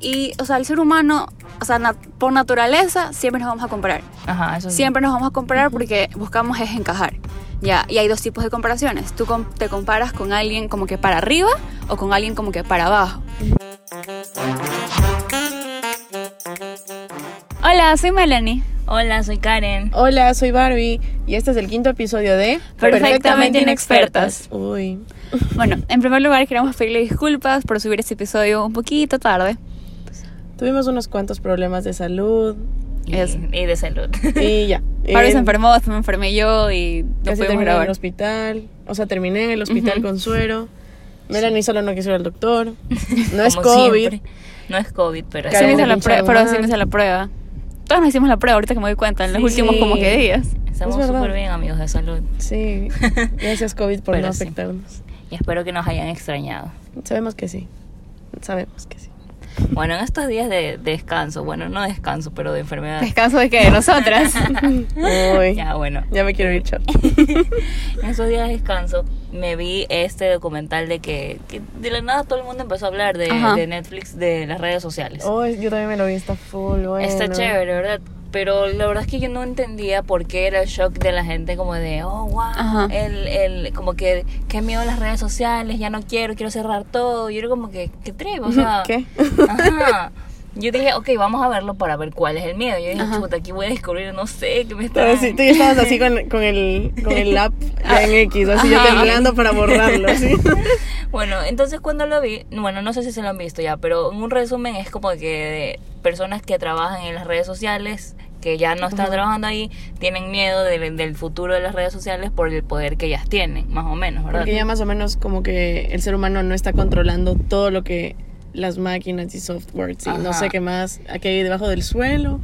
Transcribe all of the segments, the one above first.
Y, o sea, el ser humano, o sea, na- por naturaleza, siempre nos vamos a comparar. Ajá, eso sí. Siempre nos vamos a comparar porque buscamos es encajar. Ya, y hay dos tipos de comparaciones. Tú com- te comparas con alguien como que para arriba o con alguien como que para abajo. Hola, soy Melanie. Hola, soy Karen. Hola, soy Barbie y este es el quinto episodio de Perfectamente Inexpertas. Uy, Bueno, en primer lugar queremos pedirle disculpas por subir este episodio un poquito tarde. Tuvimos unos cuantos problemas de salud Y, de salud. y ya. Pablo se enfermó, me enfermé yo y no Casi terminé en grabar. el hospital. O sea, terminé en el hospital con suero. Melanie solo no quiso ir al doctor. No es COVID. siempre. No es COVID, pero Sí me la prueba, pero sí me hice la prueba. Todos nos hicimos la prueba ahorita que me doy cuenta, en los Sí. últimos como que días. estamos Es súper bien, amigos de salud. Sí, gracias COVID por Pero no sí. afectarnos. Y espero que nos hayan extrañado. Sabemos que sí. Sabemos que sí. Bueno, en estos días de, de descanso, bueno, no descanso, pero de enfermedad. Descanso de que de nosotras. Uy, Ya, bueno. ya me quiero ir, chao. En esos días de descanso me vi este documental de que, que de la nada todo el mundo empezó a hablar de Netflix, de las redes sociales. Oh, yo también me lo vi, está full, bueno. Está chévere, ¿verdad? Pero la verdad es que yo no entendía por qué era el shock de la gente como de, oh, wow, el, el, como que, qué miedo las redes sociales, ya no quiero, quiero cerrar todo. Yo era como que, qué trip, o sea. ¿Qué? Ajá. Yo dije, ok, vamos a verlo para ver cuál es el miedo. Yo dije, Ajá. chuta, aquí voy a descubrir, no sé, qué me está... Sí, tú ya estabas así con, con el, con el app ya en X, así yo Ajá. temblando para borrarlo, así. Bueno, entonces cuando lo vi, bueno, no sé si se lo han visto ya, pero en un resumen es como que de personas que trabajan en las redes sociales, que ya no están trabajando ahí, tienen miedo del, del futuro de las redes sociales por el poder que ellas tienen, más o menos, ¿verdad? Porque ya más o menos como que el ser humano no está controlando todo lo que las máquinas y softwares y no sé qué más, aquí debajo del suelo,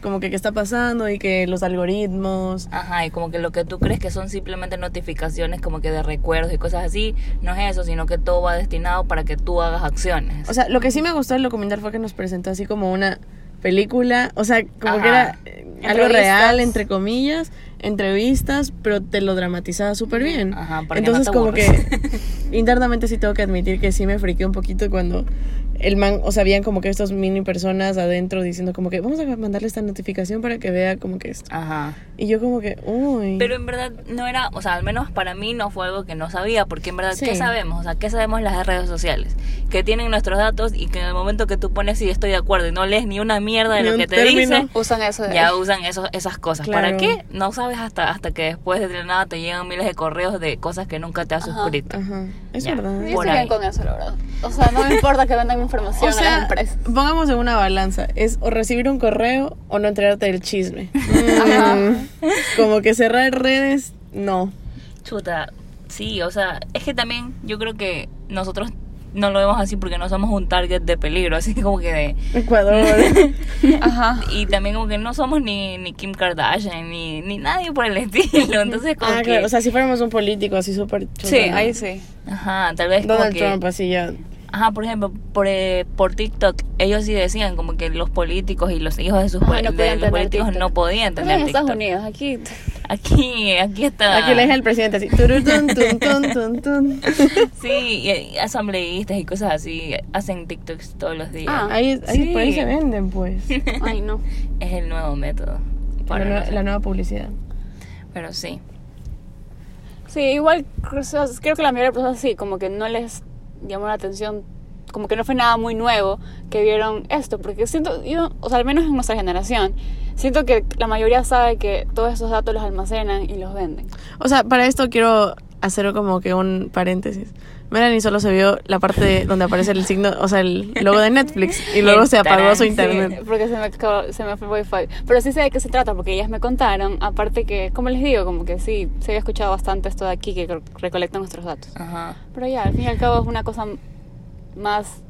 como que qué está pasando y que los algoritmos... Ajá, y como que lo que tú crees que son simplemente notificaciones como que de recuerdos y cosas así, no es eso, sino que todo va destinado para que tú hagas acciones. O sea, lo que sí me gustó del documental fue que nos presentó así como una película, o sea, como Ajá. que era eh, algo real, entre comillas, entrevistas, pero te lo dramatizaba súper bien. Ajá, no Entonces como que internamente sí tengo que admitir que sí me friqué un poquito cuando el man, o sea, habían como que estos mini personas adentro diciendo como que vamos a mandarle esta notificación para que vea como que esto. Ajá. Y yo como que, uy. Pero en verdad no era, o sea, al menos para mí no fue algo que no sabía, porque en verdad, ¿qué sabemos? O sea, ¿qué sabemos las redes sociales? Que tienen nuestros datos y que en el momento que tú pones sí estoy de acuerdo y no lees ni una mierda de Ni lo que te dicen, Usan eso de ya usan esos, esas cosas. ¿Para Claro. qué? No sabes hasta, hasta que después de nada te llegan miles de correos de cosas que nunca te has suscrito. Ajá, es Ya. verdad. Yo estoy bien con eso, la verdad. O sea, no me importa que vendan información O sea, a las empresas. pongamos en una balanza, es o recibir un correo o no enterarte del chisme. Ajá. Mm, como que cerrar redes, no. Chuta, sí, o sea, es que también yo creo que nosotros no lo vemos así porque no somos un target de peligro, así como que de... Ecuador. Ajá. Y también como que no somos ni, ni Kim Kardashian, ni, ni nadie por el estilo. Entonces como ah, que... claro, o sea, si fuéramos un político así súper chulo, Sí, ahí sí. Ajá, tal vez como Donald que... Trump así ya. Ajá, por ejemplo, por, eh, por TikTok, ellos sí decían como que los políticos y los hijos de sus Ajá, pol- no de podían los tener políticos TikTok. no podían En tener Estados TikTok. Unidos, aquí. Aquí, aquí está... Aquí le deja el presidente así. turutun, tun, tun, tun, tun. Sí, y, asambleístas y cosas así hacen TikToks todos los días. Ah. Ahí, ahí por ahí se venden, pues. Ay, no. Es el nuevo método. La, Para nueva- la nueva publicidad. Pero sí. Sí, igual creo creo que la mayoría de personas sí, como que no les llamó la atención, como que no fue nada muy nuevo que vieron esto, porque siento, yo, o sea, al menos en nuestra generación, siento que la mayoría sabe que todos esos datos los almacenan y los venden. O sea, para esto quiero hacer como que un paréntesis. Melanie solo se vio la parte de- donde aparece el signo, o sea, el logo de Netflix y luego se apagó su internet. Sí, porque se me, acabó- se me fue el wifi. Pero sí sé de qué se trata, porque ellas me contaron, aparte que, como les digo, como que sí, se había escuchado bastante esto de aquí que re- recolectan nuestros datos. Ajá. Pero ya, al fin y al cabo es una cosa más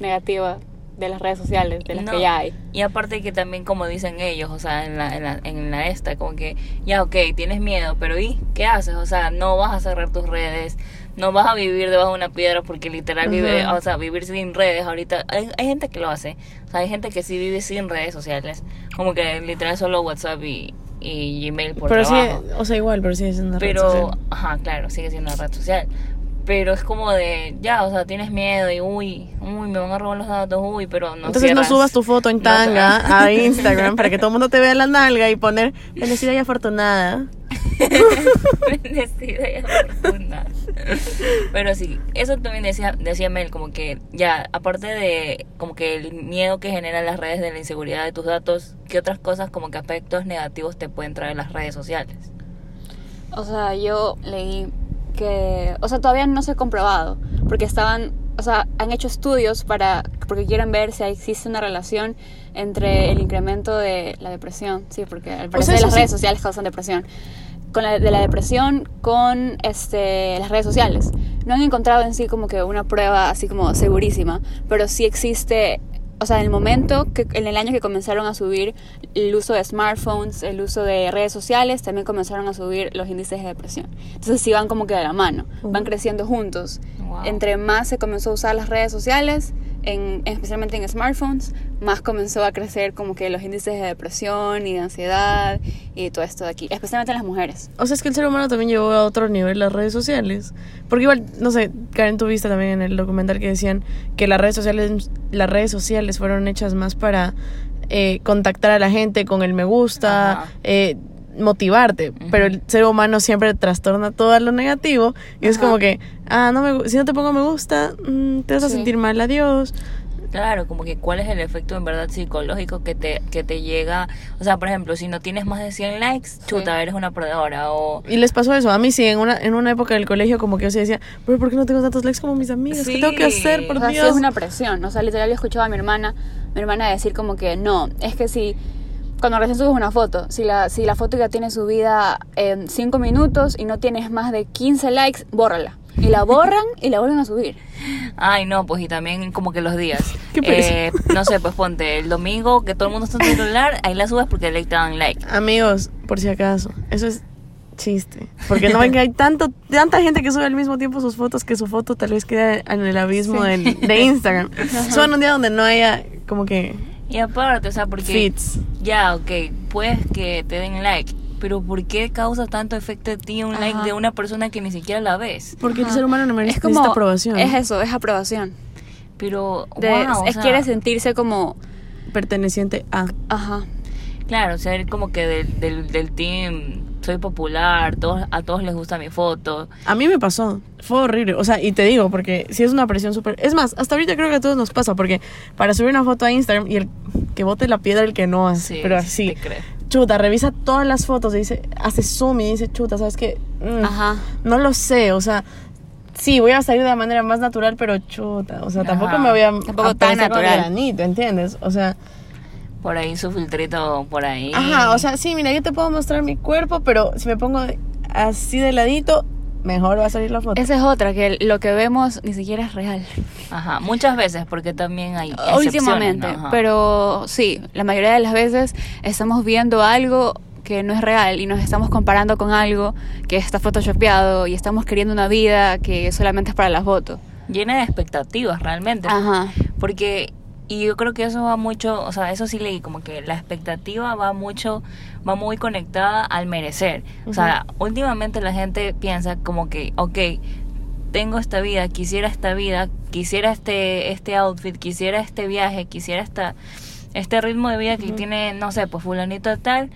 negativa de las redes sociales, de las No. que ya hay. Y aparte que también como dicen ellos, o sea, en la, en la, en la esta, como que, ya, ok, tienes miedo, pero ¿y qué haces? O sea, no vas a cerrar tus redes, no vas a vivir debajo de una piedra porque literal vive, o sea, vivir sin redes ahorita, hay, hay gente que lo hace, o sea, hay gente que sí vive sin redes sociales, como que literal solo WhatsApp y, y Gmail por pero sí, trabajo. o sea, igual, pero sí es una red Pero, social. ajá, claro, sigue siendo una red social. Pero es como de, ya, o sea, tienes miedo y uy, uy, me van a robar los datos, uy, pero no Entonces no subas tu foto en No, tanga a Instagram para que todo el mundo te vea la nalga y poner bendecida y afortunada. Bendecida y afortunada. Pero sí, eso también decía, decía Mel, como que ya, aparte de como que el miedo que generan las redes de la inseguridad de tus datos, ¿qué otras cosas como que aspectos negativos te pueden traer las redes sociales? O sea, yo leí que, o sea, todavía no se ha comprobado, porque estaban, o sea, han hecho estudios para, porque quieren ver si existe una relación entre el incremento de la depresión, sí, porque al parecer eso las sí. redes sociales causan depresión, con la, de la depresión con este, las redes sociales. No han encontrado en sí como que una prueba así como segurísima, pero sí existe o sea, en el momento, que, en el año que comenzaron a subir el uso de smartphones, el uso de redes sociales, también comenzaron a subir los índices de depresión. Entonces sí van como que de la mano, van creciendo juntos. Wow. Entre más se comenzó a usar las redes sociales, en, especialmente en smartphones, más comenzó a crecer como que los índices de depresión y de ansiedad y todo esto de aquí, especialmente en las mujeres. O sea, es que el ser humano también llevó a otro nivel las redes sociales. Porque igual, no sé, Karen, tú viste también en el documental que decían que las redes sociales, las redes sociales fueron hechas más para eh, contactar a la gente con el me gusta, Ajá. eh, motivarte. Pero el ser humano siempre trastorna todo lo negativo. Y es como que, ah, no me, si no te pongo me gusta, mm, te vas a sentir mal, adiós. Claro, como que cuál es el efecto en verdad psicológico que te, que te llega. O sea, por ejemplo, si no tienes más de 100 likes, chuta, eres una perdedora. O Y les pasó eso. A mí sí, en una, en una época del colegio como que yo sí decía, pero ¿por qué no tengo tantos likes como mis amigas? ¿Qué Sí. tengo que hacer? Por O sea, sí Dios. es una presión. O sea, literal, yo escuchaba a mi hermana, mi hermana decir como que no, es que si cuando recién subes una foto, si la, si la foto ya tiene subida en 5 minutos y no tienes más de 15 likes, bórrala. Y la borran y la vuelven a subir. Ay, no, pues y también como que los días. Qué. Eh, no sé, pues ponte el domingo que todo el mundo está en su celular, ahí la subes porque le te dan like. Amigos, por si acaso, eso es chiste. Porque no ven que hay tanto, tanta gente que sube al mismo tiempo sus fotos que su foto tal vez queda en el abismo del- de Instagram. Suban un día donde no haya como que Y aparte, o sea, porque feeds. ya, ok, puedes que te den like, pero ¿por qué causa tanto efecto de ti un Ajá. like de una persona que ni siquiera la ves? Porque el ser humano no merece Es como. necesita aprobación. Es eso, es aprobación. Pero, De- wow, o es sea, quiere sentirse como. Perteneciente a. Ajá. Claro, ser como que del, del, del team, soy popular, todos, a todos les gusta mi foto. A mí me pasó. Fue horrible. O sea, y te digo, porque si es una presión súper. Es más, hasta ahorita creo que a todos nos pasa. Porque para subir una foto a Instagram y el que bote la piedra el que no hace. Sí, pero sí así. te creo. Chuta, revisa todas las fotos y dice, hace zoom y dice, chuta, ¿sabes qué? Mm, Ajá. No lo sé, o sea, sí, voy a salir de la manera más natural, pero chuta, o sea, tampoco Ajá. me voy a Tampoco tan aparecer con natural. granito, ¿entiendes? O sea, Por ahí su filtrito, por ahí. ajá, o sea, sí, mira, yo te puedo mostrar mi cuerpo, pero si me pongo así de ladito, mejor va a salir la foto. Esa es otra, que lo que vemos ni siquiera es real. Ajá, muchas veces, porque también hay Últimamente, ¿no? Pero sí, la mayoría de las veces estamos viendo algo que no es real y nos estamos comparando con algo que está photoshopeado y estamos queriendo una vida que solamente es para las fotos. Llena de expectativas, realmente. Ajá. Porque, y yo creo que eso va mucho, o sea, eso sí leí, como que la expectativa va mucho, va muy conectada al merecer. O sea, últimamente la gente piensa como que, ok, tengo esta vida, quisiera esta vida, quisiera este, este outfit, quisiera este viaje, quisiera esta, este ritmo de vida que tiene, no sé, pues fulanito tal,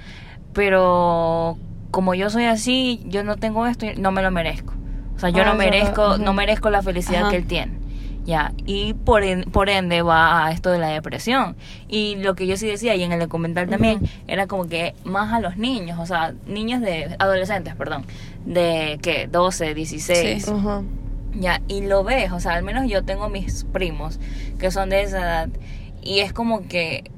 pero como yo soy así, yo no tengo esto, y no me lo merezco. O sea, yo Ah, no merezco, no merezco la felicidad Ajá. que él tiene. Ya, y por, en- por ende va a esto de la depresión. Y lo que yo sí decía, y en el documental también, era como que más a los niños, o sea, niños de, adolescentes, perdón, de que 12, 16, Sí. Ajá. ya, y lo ves, o sea, al menos yo tengo mis primos que son de esa edad, y es como que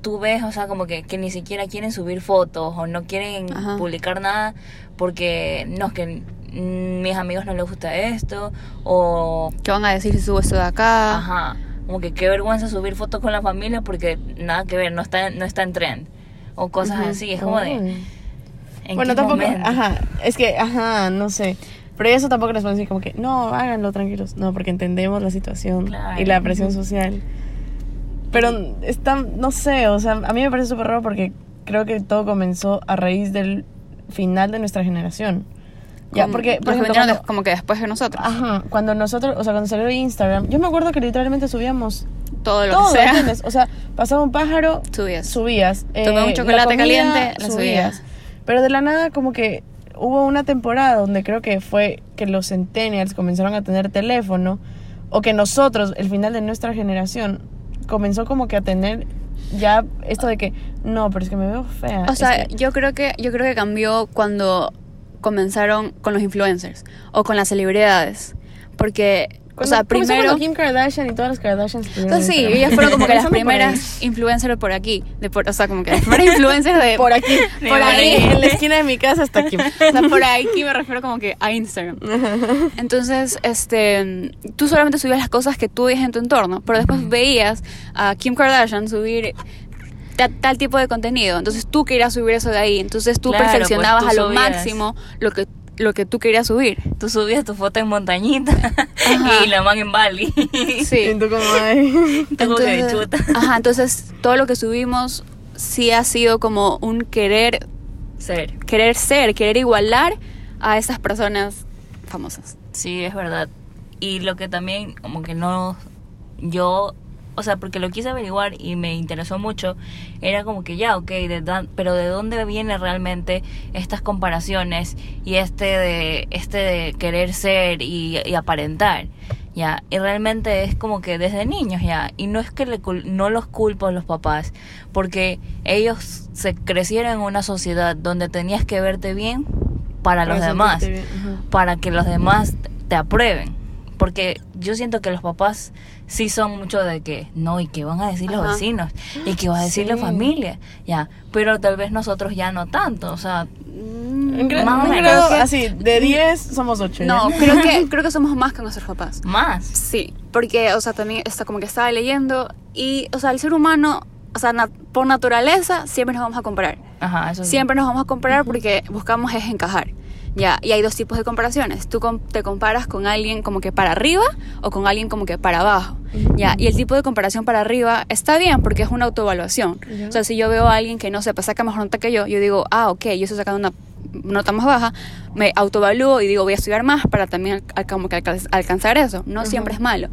tú ves, o sea, como que, que ni siquiera quieren subir fotos o no quieren Ajá. publicar nada porque no es que mis amigos no les gusta esto o ¿Qué van a decir si subo esto de acá? Ajá. Como que qué vergüenza subir fotos con la familia porque nada que ver, no está, no está en trend. O cosas así. Es como de. Ay. ¿en Bueno, qué tampoco, momento? ajá, es que, ajá, no sé. Pero eso tampoco les puedo decir como que, no, háganlo tranquilos. No, porque entendemos la situación Claro. y la presión social. Pero está, no sé, o sea, a mí me parece súper raro porque creo que todo comenzó a raíz del final de nuestra generación. Ya, porque, por ejemplo, cuando- como que después de nosotros. Ajá, cuando nosotros, o sea, cuando salió Instagram, yo me acuerdo que literalmente subíamos Todo lo todo, que sea. ¿entiendes? O sea, pasaba un pájaro, Subías. subías. Tomé un la chocolate caliente, la subías. subías. Pero de la nada como que hubo una temporada donde creo que fue que los centennials comenzaron a tener teléfono o que nosotros, el final de nuestra generación, comenzó como que a tener ya esto de que no, pero es que me veo fea. O sea, que- yo creo que yo creo que cambió cuando comenzaron con los influencers o con las celebridades, porque o sea, primero Kim Kardashian y todas las Kardashians Entonces, sí, ellas fueron como que las primeras influencers por aquí, de por, o sea, como que las primeras influencers de por aquí, por por ahí, en la esquina de mi casa hasta aquí. O sea, por ahí me refiero como que a Instagram. Entonces, este, tú solamente subías las cosas que tú veías en tu entorno, pero después veías a Kim Kardashian subir tal tipo de contenido. Entonces tú querías subir eso de ahí. Entonces tú Claro, pues, perfeccionabas tú a lo subías. máximo lo que lo que tú querías subir. Tú subías tu foto en montañita Ajá. y la man en Bali. Sí. Y tú como, ay. Que chuta. ajá, entonces todo lo que subimos sí ha sido como un querer Ser. querer ser, querer igualar a esas personas famosas. Sí, es verdad. Y lo que también, como que no, yo, o sea, porque lo quise averiguar y me interesó mucho, era como que ya, ok, de dan- pero ¿de dónde vienen realmente estas comparaciones y este de, este de querer ser y, y aparentar? Ya, y realmente es como que desde niños ya, y no es que le cul- no los culpo a los papás, porque ellos se crecieron en una sociedad donde tenías que verte bien para los demás bien, para que los demás te aprueben. Porque yo siento que los papás sí son mucho de que, no, y que van a decir los vecinos, y que va a decir la familia, ya. Pero tal vez nosotros ya no tanto, o sea, En gra- Más o menos. grado Creo que- así, de 10 somos 8. No, creo que, creo que somos más que nuestros papás. más. Sí, porque, o sea, también está como que estaba leyendo y, o sea, el ser humano, o sea, na- por naturaleza siempre nos vamos a comparar. Ajá, eso sí. Siempre nos vamos a comparar porque buscamos es encajar. Ya, y hay dos tipos de comparaciones. Tú te comparas con alguien como que para arriba o con alguien como que para abajo. Ya, y el tipo de comparación para arriba está bien porque es una autoevaluación. O sea, si yo veo a alguien que no sepa, saca mejor nota que yo, yo digo, ah, ok, yo estoy sacando una nota más baja, me autoevalúo y digo, voy a estudiar más para también al- como que alca- alcanzar eso. No siempre es malo.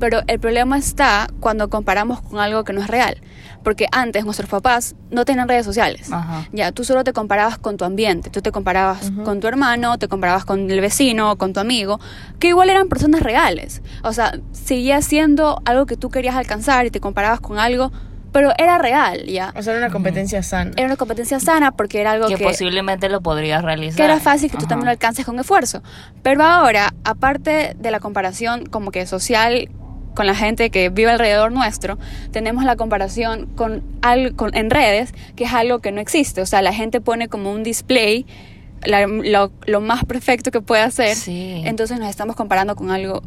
Pero el problema está cuando comparamos con algo que no es real. Porque antes nuestros papás no tenían redes sociales. Ya, tú solo te comparabas con tu ambiente, tú te comparabas con tu hermano, te comparabas con el vecino, con tu amigo, que igual eran personas reales. O sea, seguía siendo algo que tú querías alcanzar y te comparabas con algo, pero era real, ¿ya? O sea, era una competencia sana. Era una competencia sana porque era algo Que, que, posiblemente lo podrías realizar. que era fácil que tú Ajá. también lo alcances con esfuerzo. Pero ahora, aparte de la comparación como que social con la gente que vive alrededor nuestro, tenemos la comparación con algo con, en redes, que es algo que no existe. O sea, la gente pone como un display la- lo, lo más perfecto que puede hacer. Sí. Entonces nos estamos comparando con algo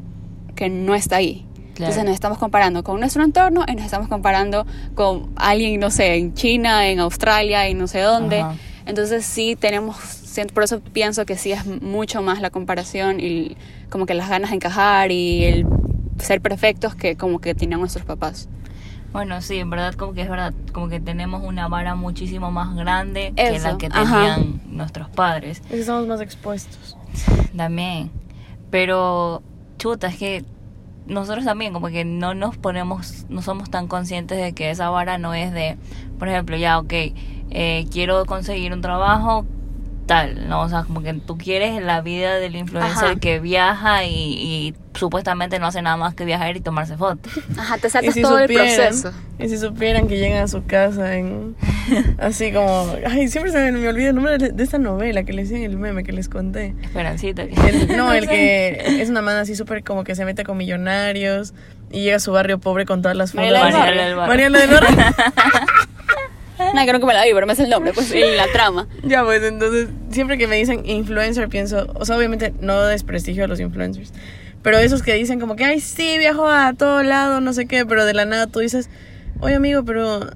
que no está ahí. Claro. Entonces nos estamos comparando con nuestro entorno y nos estamos comparando con alguien, no sé, en China, en Australia y no sé dónde. Ajá. Entonces sí tenemos, por eso pienso que sí es mucho más la comparación y como que las ganas de encajar y el ser perfectos que como que tenían nuestros papás. Bueno, sí, en verdad como que es verdad, como que tenemos una vara muchísimo más grande que Eso, la que ajá. tenían nuestros padres. Es que estamos más expuestos. También. Pero, chuta, es que nosotros también como que no nos ponemos, no somos tan conscientes de que esa vara no es de, por ejemplo, ya, ok, eh, quiero conseguir un trabajo tal, ¿no? O sea, como que tú quieres la vida del influencer Ajá. que viaja y, y supuestamente no hace nada más que viajar y tomarse fotos. Ajá, te saltas si todo el proceso. Y si supieran que llegan a su casa en. Así como. Ay, siempre se me, me olvida el nombre de, de esta novela que les decían el meme que les conté. Esperancita. que- El- no, el que es una man así súper como que se mete con millonarios y llega a su barrio pobre con todas las fotos. Mariela del Barrio. Nada, creo que me la vi, pero me es el nombre, pues, y la trama. Ya, pues entonces, siempre que me dicen influencer, pienso, o sea, obviamente no desprestigio a los influencers, pero esos que dicen como que, ay, sí, viajo a todo lado, no sé qué, pero de la nada tú dices, oye, amigo, pero.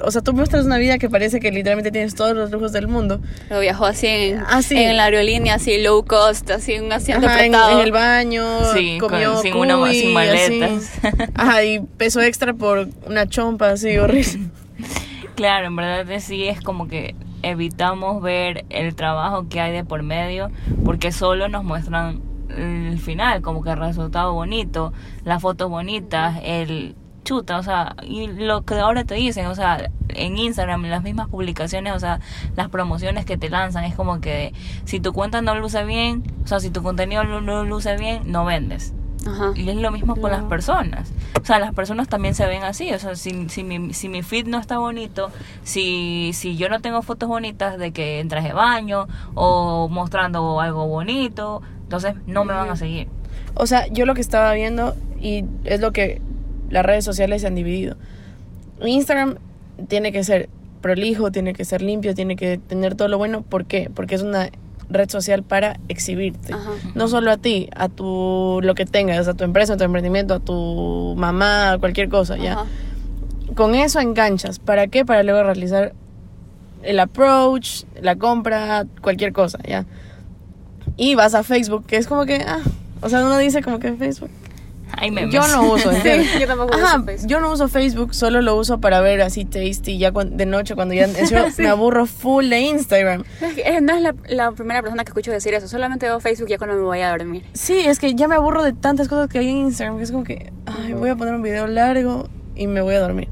O sea, tú muestras una vida que parece que literalmente tienes todos los lujos del mundo. Lo viajó así en, Ah, sí. en la aerolínea, así low cost, así en un asiento Ajá, en, en el baño, Sí, con- comió sin una- sin maletas. así. Ajá, y peso extra por una chompa así horrible. Claro, en verdad sí es como que evitamos ver el trabajo que hay de por medio porque solo nos muestran el final, como que el resultado bonito, las fotos bonitas, el chuta, o sea, y lo que ahora te dicen, o sea, en Instagram, en las mismas publicaciones, o sea, las promociones que te lanzan, es como que si tu cuenta no luce bien, o sea, si tu contenido no, no luce bien, no vendes. Ajá. Y es lo mismo con las personas. O sea, las personas también se ven así. O sea, si, si, mi, si mi feed no está bonito, si, si yo no tengo fotos bonitas de que en traje de baño o mostrando algo bonito, entonces no me van a seguir. O sea, yo lo que estaba viendo y es lo que las redes sociales se han dividido. Instagram tiene que ser prolijo, tiene que ser limpio, tiene que tener todo lo bueno. ¿Por qué? Porque es una red social para exhibirte. Ajá. No solo a ti, a tu lo que tengas, a tu empresa, a tu emprendimiento, a tu mamá, a cualquier cosa, ya. Con eso enganchas. ¿Para qué? Para luego realizar el approach, la compra, cualquier cosa, ya. Y vas a Facebook, que es como que, ah, o sea, uno dice como que Facebook. Hay memes. Yo no uso, yo tampoco uso Ajá, Facebook. yo no uso Facebook, solo lo uso para ver así tasty ya de noche cuando ya encima me aburro full de Instagram. Es eh, no es la, la primera persona que escucho decir eso. Solamente veo Facebook ya cuando me voy a dormir. Sí, es que ya me aburro de tantas cosas que hay en Instagram, que es como que, ay, voy a poner un video largo y me voy a dormir.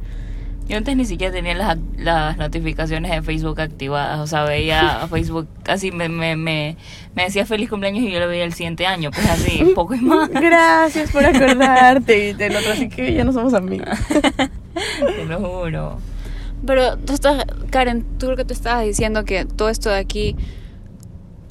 Yo antes ni siquiera tenía las, las notificaciones de Facebook activadas. O sea, veía a Facebook así, me, me, me, me decía feliz cumpleaños y yo lo veía el siguiente año. Pues así, poco y más. Gracias por acordarte y del otro, así que ya no somos amigos. Te lo juro. Pero tú estás, Karen, tú creo que tú estabas diciendo que todo esto de aquí,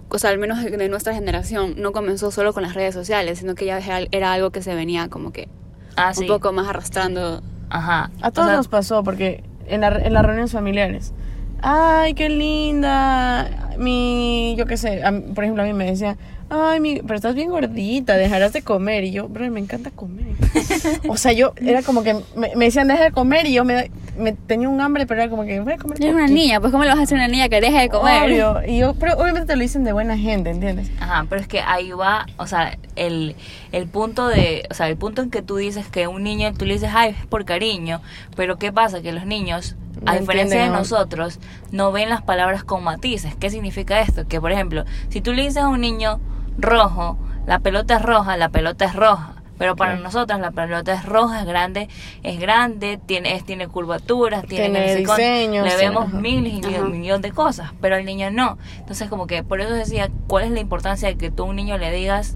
o sea, al menos de, nuestra generación, no comenzó solo con las redes sociales, sino que ya era, era algo que se venía como que Ah, sí. un poco más arrastrando. Ajá. A todos O sea, nos pasó, porque en, la- en las reuniones familiares, ay, qué linda, mi, yo qué sé, a por ejemplo, a mí me decía, ay, mi, pero estás bien gordita, dejarás de comer, y yo, bro, me encanta comer. o sea, yo, era como que, me, me decían, deja de comer, y yo me, me tenía un hambre, pero era como que, voy a comer Eres una poquito". niña, pues ¿cómo le vas a hacer a una niña que deje de comer? Obvio, y yo, pero obviamente te lo dicen de buena gente, ¿entiendes? Ajá, pero es que ahí va, o sea, el, el punto de, o sea, el punto en que tú dices que un niño, tú le dices, ay, es por cariño, pero ¿qué pasa? Que los niños, a No diferencia de nosotros, no ven las palabras con matices. ¿Qué significa esto? Que, por ejemplo, si tú le dices a un niño rojo, la pelota es roja, la pelota es roja. Pero para Claro. nosotros la pelota es roja, es grande, es grande, tiene, es, tiene curvaturas, tiene, diseños, le vemos miles y millón de cosas, pero al niño no. Entonces como que por eso decía, ¿cuál es la importancia de que tú a un niño le digas,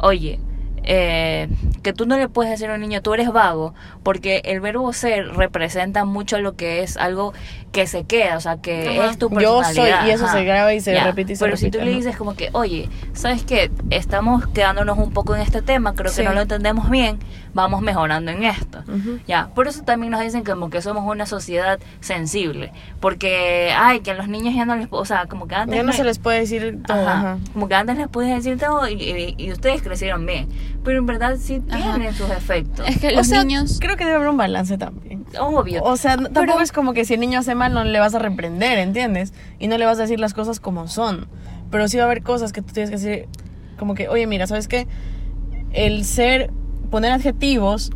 oye, eh, que tú no le puedes decir a un niño, tú eres vago, porque el verbo ser representa mucho lo que es algo que se queda, o sea, que Ajá. es tu Yo personalidad. soy, y eso ajá. se graba y se repite y se Pero si tú le dices como que, oye, ¿sabes qué? Estamos quedándonos un poco en este tema, creo Sí. que no lo entendemos bien, vamos mejorando en esto. Ujú. Ya, por eso también nos dicen como que somos una sociedad sensible, porque, ay, que a los niños ya no les, o sea, como que antes Ya no no- se les puede decir todo, Ajá. ajá. Como que antes les podías decir todo y, y- y ustedes crecieron bien. Pero en verdad sí Ajá. tienen sus efectos. Es que O los sea, niños... Creo que debe haber un balance también. Obvio. O sea, tampoco Pero- es como que si el niño hace mal no le vas a reprender, ¿entiendes? Y no le vas a decir las cosas como son. Pero sí va a haber cosas que tú tienes que decir, como que, oye, mira, ¿sabes qué? El ser, poner adjetivos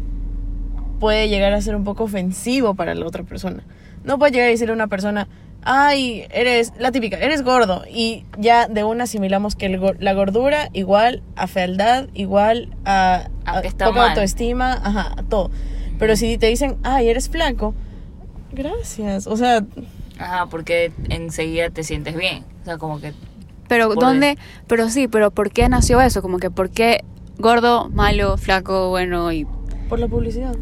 puede llegar a ser un poco ofensivo para la otra persona. No puede llegar a decirle a una persona, ay, eres, la típica, eres gordo. Y ya de una asimilamos que el la gordura igual a fealdad, igual a, A poca mal. autoestima, ajá, a todo. Pero si te dicen, ay, eres flaco, gracias. O sea, Ajá, porque enseguida te sientes bien. O sea, como que... Pero ¿dónde? Pero sí, pero ¿por qué nació eso? Como que ¿por qué gordo, malo, flaco, bueno y... por la publicidad.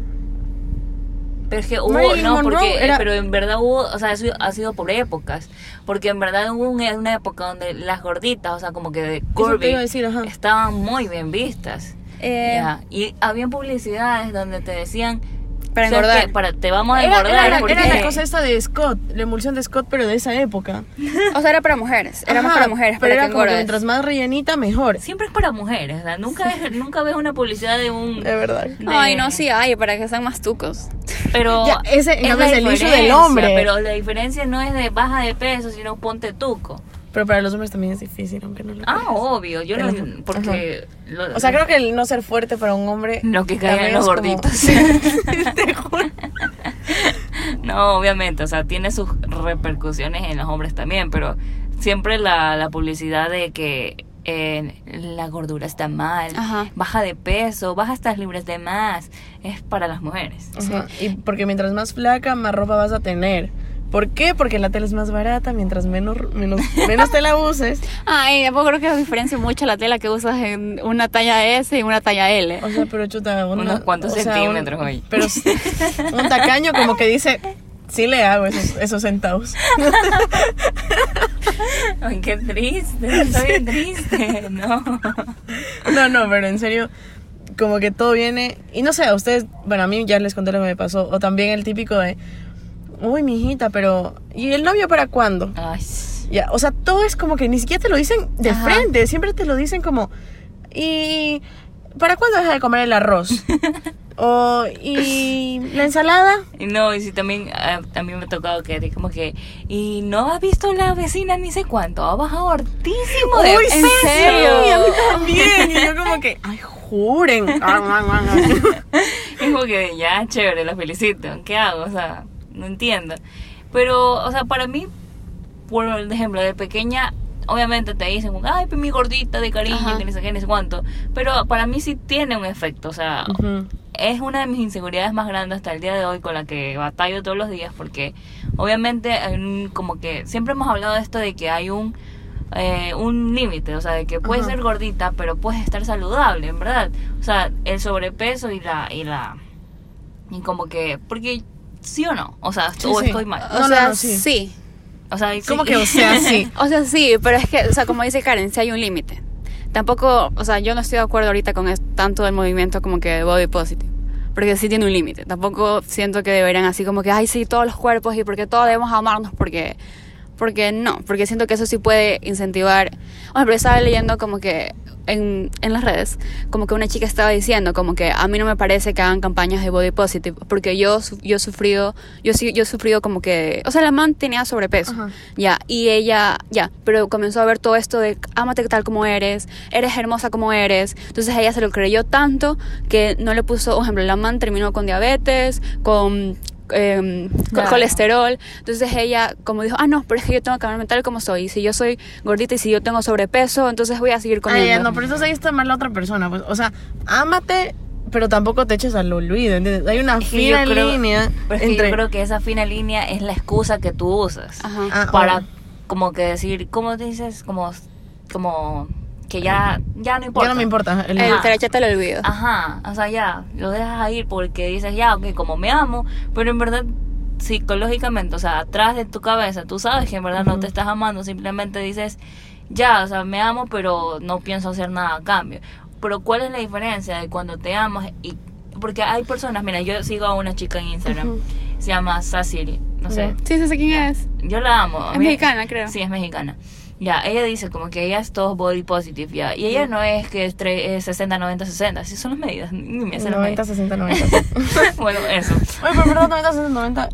Pero es que hubo, Marilyn no, Monroe porque, era- pero en verdad hubo, o sea, eso ha sido por épocas. Porque en verdad hubo una, una época donde las gorditas, o sea, como que de curvy, iba a decir, ajá. estaban muy bien vistas. Eh, Y habían publicidades donde te decían... Para "¿Sabes engordar". Para, te vamos a engordar. era- porque... era la cosa esta de Scott, la emulsión de Scott, pero de esa época. O sea, era para mujeres. Era más para mujeres, Pero para era que como que mientras más rellenita, mejor. Siempre es para mujeres, o sea, nunca, ves- nunca ves una publicidad de un... De verdad. de- Ay, no, sí hay, para que sean más tucos. Pero Ya, ese, es es el issue del hombre. Pero la diferencia no es de baja de peso, sino ponte tuco. Pero para los hombres también es difícil, aunque no lo Ah, creas. obvio, yo no, porque... lo- O sea, creo que el no ser fuerte para un hombre. Lo que caigan los como- gorditos. Juro. No, obviamente, o sea, tiene sus repercusiones en los hombres también, pero siempre la, la publicidad de que eh, la gordura está mal, Ajá. baja de peso, baja estas libras de más, es para las mujeres. Ajá, Y porque mientras más flaca, más ropa vas a tener. ¿Por qué? Porque la tela es más barata, mientras menos, menos, menos tela uses. Ay, tampoco creo que diferencia mucho la tela que usas en una talla S y una talla L. O sea, pero chuta, una- Unos cuantos sea, centímetros, un- oye. Pero un tacaño como que dice, sí le hago esos, esos centavos. Ay, qué triste, estoy bien triste, no. No, no, pero en serio, como que todo viene. Y no sé, a ustedes, bueno, a mí ya les conté lo que me pasó. O también el típico de, uy, mijita, pero. ¿Y el novio para cuándo? Ay, Ya, o sea, todo es como que ni siquiera te lo dicen de Ajá. frente, siempre te lo dicen como, ¿y para cuándo deja de comer el arroz? o, ¿y la ensalada? Y No, y sí, también ah, también me ha tocado que como que, y no has visto la vecina ni sé cuánto, ha bajado hartísimo de Uy. ¿en serio? Sí, a mí también. Y yo como que, ay, juren. Es como que ya, chévere, la felicito. ¿Qué hago? O sea, no entiendo. Pero, o sea, para mí, por ejemplo, de pequeña, obviamente te dicen, ay, mi gordita de cariño, Ajá. que ni sé qué, ni sé cuánto. Pero para mí sí tiene un efecto. O sea, Ujú. es una de mis inseguridades más grandes hasta el día de hoy con la que batallo todos los días porque obviamente hay un- como que siempre hemos hablado de esto de que hay un eh, un límite, o sea, de que puedes Ajá. ser gordita, pero puedes estar saludable, en verdad. O sea, el sobrepeso y la y la y como que porque sí o no, o sea, Sí, o sí. estoy mal. O no, sea, no, sí. sí. O sea, sí. Como que, o sea, sí. O sea, sí, pero es que, o sea, como dice Karen, sí hay un límite. Tampoco, o sea, yo no estoy de acuerdo ahorita con tanto el movimiento como que de body positive. Porque sí tiene un límite. Tampoco siento que deberían así como que, ay, sí, todos los cuerpos y porque todos debemos amarnos porque... Porque no, porque siento que eso sí puede incentivar. Por ejemplo, estaba leyendo como que en, en las redes, como que una chica estaba diciendo como que a mí no me parece que hagan campañas de body positive, porque yo, yo he sufrido, yo yo he sufrido como que, o sea, la man tenía sobrepeso, Ajá. ya, y ella, ya, pero comenzó a ver todo esto de ámate tal como eres, eres hermosa como eres. Entonces ella se lo creyó tanto que no le puso, por ejemplo, la man terminó con diabetes, con Claro. colesterol. Entonces ella como dijo, ah, no, pero es que yo tengo que amarme tal como soy. Y si yo soy gordita y si yo tengo sobrepeso, entonces voy a seguir Ay, comiendo. ya, no, pero entonces ahí está mal la otra persona. Pues, o sea, ámate, pero tampoco te eches al olvido, ¿entiendes? Hay una fina yo creo- línea pero entre... yo creo que esa fina línea es la excusa que tú usas. Ajá. Ah, para oh. como que decir, ¿cómo dices? Como, como que ya, ya no importa. Ya no me importa. el- El Ajá. te lo olvido. Ajá, o sea, ya, lo dejas ir porque dices, ya, ok, como me amo, pero en verdad, psicológicamente, o sea, atrás de tu cabeza, tú sabes que en verdad no te estás amando, simplemente dices, ya, o sea, me amo, pero no pienso hacer nada a cambio. Pero ¿cuál es la diferencia de cuando te amas y... Porque hay personas, mira, yo sigo a una chica en Instagram, se llama Cecily, no sé, Sí, sí sé quién es. yo la amo. Es mí- mexicana, creo. Sí, es mexicana. Ya, ella dice como que ella es todo body positive, ya. Y ella no es que es, es 60, 90, 60. Sí son las medidas. Ni me las 90, medidas. 60, 90. bueno, eso. Oye, pero verdad, 90, 60, 90.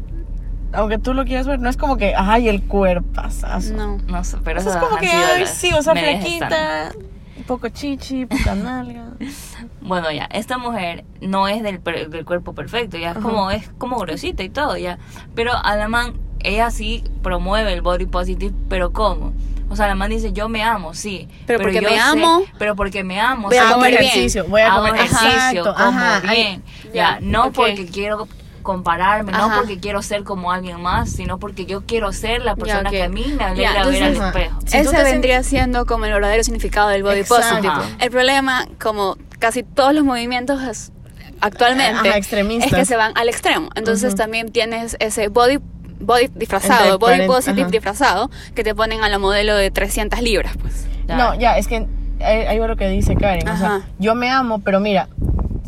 Aunque tú lo quieras ver, no es como que, ay, el cuerpazazo. No. No sé, pero O sea, es como que, ay, las sí, o sea, medidas flaquita, poco chichi, poca nalga. Bueno, ya, esta mujer no es del, per- del cuerpo perfecto, ya es como, es como gruesita y todo, ya. Pero a la man, ella sí promueve el body positive, pero ¿cómo? O sea, la man dice, yo me amo, sí. Pero porque yo me sé- amo, Pero porque me amo. voy a comer bien. ejercicio, voy a hago comer ejercicio, exacto, como ajá, ay, bien. ya, ya, no porque quiero compararme, no porque quiero ser como alguien más, sino porque yo quiero ser la persona ok. que a mí me alegra ver al espejo. Si Ese te vendría siendo como el verdadero significado del body Exacto. positive. Ajá. El problema, como casi todos los movimientos es- actualmente, Ajá, es que se van al extremo. Entonces también tienes ese body body disfrazado, body positive ajá. disfrazado, que te ponen a la modelo de 300 libras, pues. Ya. No, ya, es que ahí va lo que dice Karen. O sea, Ajá. yo me amo, pero mira,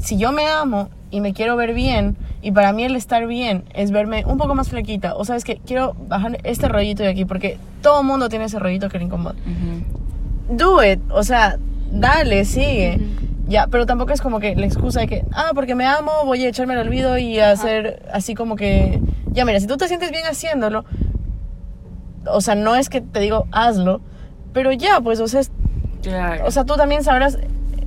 si yo me amo y me quiero ver bien, y para mí el estar bien es verme un poco más flaquita, o sabes que quiero bajar este rollito de aquí, porque todo mundo tiene ese rollito que le incomoda. Do it, o sea, dale, sigue. Ya, pero tampoco es como que la excusa de que, ah, porque me amo, voy a echarme al olvido y hacer así como que, ya mira, si tú te sientes bien haciéndolo, o sea, no es que te digo, hazlo, pero ya, pues, o sea, es- Claro. o sea, tú también sabrás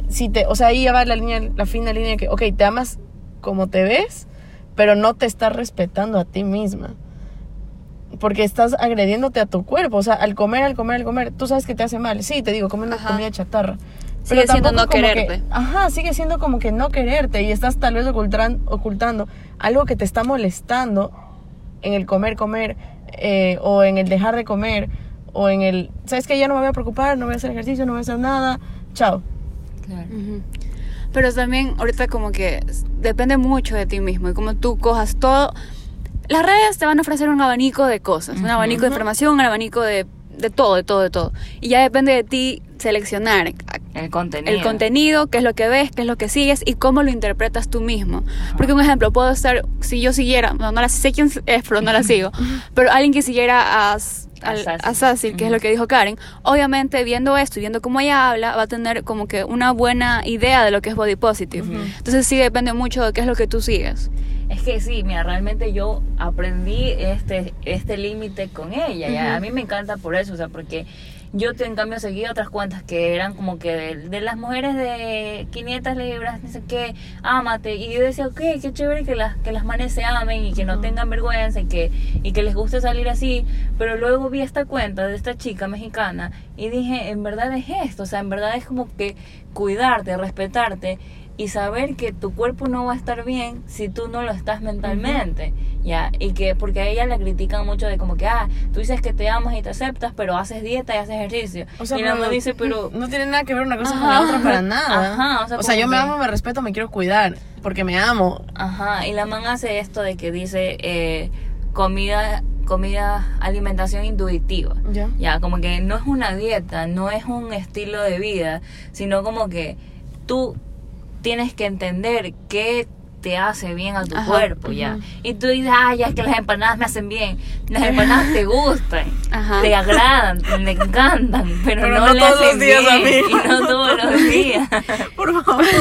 si te, o sea, ahí ya va la línea, la fina línea que, ok, te amas como te ves, pero no te estás respetando a ti misma. Porque estás agrediéndote a tu cuerpo. O sea, al comer, al comer, al comer, tú sabes que te hace mal. Sí, te digo, come una Ajá. comida chatarra. Sigue siendo no como que- quererte. ajá, sigue siendo como que no quererte y estás tal vez ocultan- ocultando algo que te está molestando en el comer, comer, eh, o en el dejar de comer, o en el, ¿sabes que Ya no me voy a preocupar, no voy a hacer ejercicio, no voy a hacer nada, chao. Claro. Ujú. Pero también ahorita como que depende mucho de ti mismo y como tú cojas todo. Las redes te van a ofrecer un abanico de cosas, un abanico de información, un abanico de, de todo, de todo, de todo. Y ya depende de ti seleccionar El contenido. el contenido, qué es lo que ves, qué es lo que sigues y cómo lo interpretas tú mismo. Porque un ejemplo, puedo estar, si yo siguiera, no, no la sé quién es, pero no la sigo, pero alguien que siguiera a, al- A Sassy. a Sassy, que es lo que dijo Karen, obviamente viendo esto y viendo cómo ella habla, va a tener como que una buena idea de lo que es body positive. Entonces sí depende mucho de qué es lo que tú sigues. Es que sí, mira, realmente yo aprendí este, este límite con ella. A mí me encanta por eso, o sea, porque yo en cambio seguí otras cuentas que eran como que de, de las mujeres de 500 libras, no sé qué, ámate. Y yo decía, ok, qué chévere que las, que las manes se amen y que no tengan vergüenza y que, y que les guste salir así. Pero luego vi esta cuenta de esta chica mexicana y dije, en verdad es esto, o sea, en verdad es como que cuidarte, respetarte y saber que tu cuerpo no va a estar bien si tú no lo estás mentalmente, ya, y que porque a ella la critican mucho de como que, ah, tú dices que te amas y te aceptas, pero haces dieta y haces ejercicio. O sea, y la mamá dice, pero no tiene nada que ver una cosa con la otra para nada. Ajá, o sea, como yo me amo, me respeto, me quiero cuidar, porque me amo. Ajá, y la man hace esto de que dice eh, comida, comida, alimentación intuitiva. Ya. Ya, como que no es una dieta, no es un estilo de vida, sino como que tú tienes que entender qué te hace bien a tu Ajá, cuerpo, ya. Y tú dices, ah, ya es que las empanadas me hacen bien. Las empanadas te gustan, Ajá. te agradan, te encantan, pero, Pero no, no le todos los días a bien, mí. Y no todos los días. Por favor.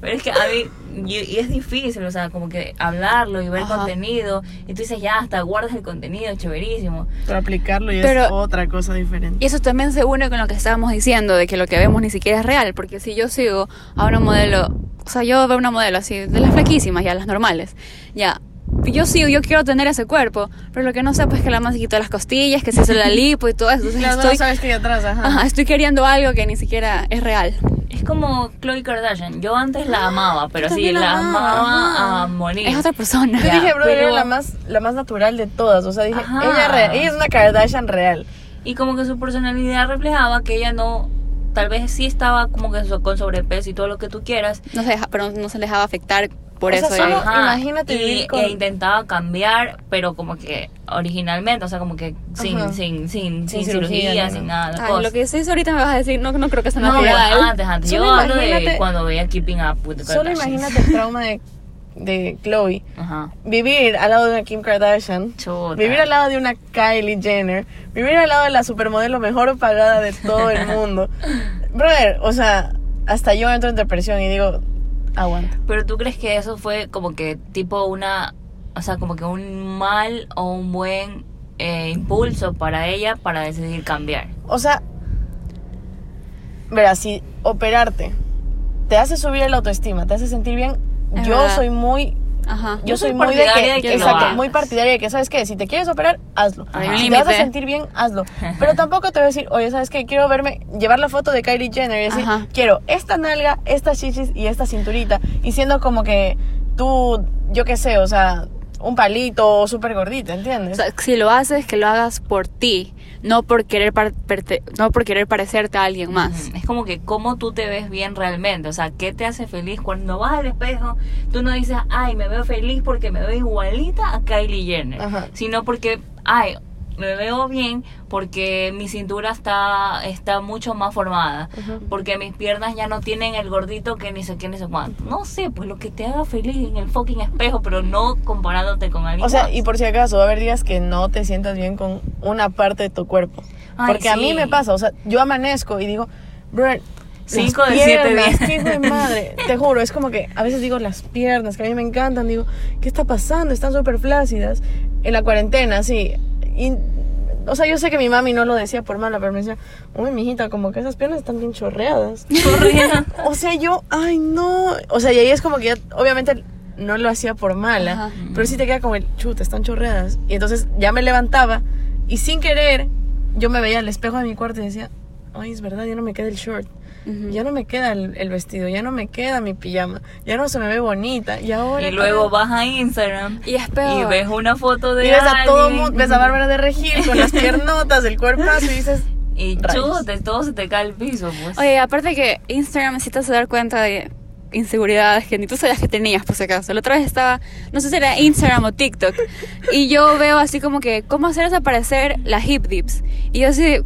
Pero es que a mí, y, y es difícil, o sea, como que hablarlo y ver Ajá. contenido. Y tú dices, ya, hasta guardas el contenido, chéverísimo. Pero aplicarlo y es Pero- otra cosa diferente. Y eso también se une con lo que estábamos diciendo, de que lo que vemos ni siquiera es real, porque si yo sigo a una modelo, o sea, yo veo una modelo así, de las flaquísimas, ya las normales, ya, yo sigo, yo quiero tener ese cuerpo, pero lo que no sé pues es que la más se quitó las costillas, que se hizo la lipo y todo eso, entonces Claro, no estoy, sabes que hay atrás, ajá. ajá, estoy queriendo algo que ni siquiera es real. Es como Chloe Kardashian. Yo antes la amaba, pero sí, la la amaba, a morir. Es otra persona. Yo dije, bro, pero- era la más, la más natural de todas. O sea, dije, ella, ella es una Kardashian real. Y como que su personalidad reflejaba que ella no, tal vez sí estaba como que con sobrepeso y todo lo que tú quieras. No se deja- pero no se dejaba afectar por O sea, eso. solo- eh. imagínate y, vivir con- e intentaba cambiar, pero como que originalmente, o sea, como que sin, Ajá. sin, sin, sin, Sin cirugía, cirugía, no, sin no. nada. Ay, lo que dices ahorita me vas a decir, no, no creo que sea No, natural. antes, antes. Yo Solo hablo de imagínate- cuando veía Keeping Up with the Solo Kardashians. imagínate el trauma de, de Chloe. Ajá. Vivir al lado de una Kim Kardashian. Chuta. Vivir al lado de una Kylie Jenner. Vivir al lado de la supermodelo mejor pagada de todo el mundo. Brother, o sea, hasta yo entro en depresión y digo, aguanta. Pero tú crees que eso fue como que tipo una, o sea, como que un mal o un buen eh, impulso para ella para decidir cambiar. O sea, verás, si operarte te hace subir el autoestima, te hace sentir bien, Es yo verdad. soy muy Ajá. Yo, Yo soy, soy muy de que, partidaria de que exacto, muy partidaria de que, ¿sabes qué? Si te quieres operar, hazlo. Si te vas a sentir bien, hazlo. Pero tampoco te voy a decir, oye, ¿sabes qué? Quiero verme, llevar la foto de Kylie Jenner y decir, Ajá. quiero esta nalga, estas chichis y esta cinturita. Y siendo como que tú, yo qué sé, o sea, un palito súper gordita, O ¿entiendes? sea, si lo haces, que lo hagas por ti, no por querer, par- perte- no por querer parecerte a alguien más. Es como que cómo tú te ves bien realmente, o sea, qué te hace feliz cuando vas al espejo, tú no dices, ay, me veo feliz porque me veo igualita a Kylie Jenner, sino porque, ay, me veo bien porque mi cintura está, está mucho más formada, Ujú. porque mis piernas ya no tienen el gordito que ni sé qué ni sé cuánto. No sé, pues lo que te haga feliz en el fucking espejo, pero no comparándote con alguien O sea, más. y por si acaso, va a haber días que no te sientas bien con una parte de tu cuerpo. Ay, Porque a mí sí. me pasa, o sea, yo amanezco y digo, bro, Cinco las de siete piernas, días. qué hijo de madre. Te juro, es como que a veces digo las piernas, que a mí me encantan, digo, ¿qué está pasando? Están súper flácidas. En la cuarentena, sí. Y, o sea, yo sé que mi mami no lo decía por mala, pero me decía, uy, mijita, como que esas piernas están bien chorreadas. O sea, yo, ay, no. O sea, y ahí es como que ya, obviamente, no lo hacía por mala, Ajá. pero sí te queda como el chuta, están chorreadas. Y entonces ya me levantaba y sin querer yo me veía al espejo de mi cuarto y decía, ay, es verdad, ya no me queda el short. Ya no me queda el, el vestido, ya no me queda mi pijama, ya no se me ve bonita. Y ahora. Y luego vas a Instagram Y es peor. y ves una foto de Y ves a todo alguien, mundo, ves a Bárbara de Regil con las piernotas, el cuerpazo y dices, Y chute, todo se te cae al piso, pues. Oye, aparte que Instagram sí te hace dar cuenta de inseguridades que ni tú sabías que tenías, por si acaso. La otra vez estaba, no sé si era Instagram o TikTok, y yo veo así como que, ¿cómo hacer desaparecer las hip dips? Y yo así,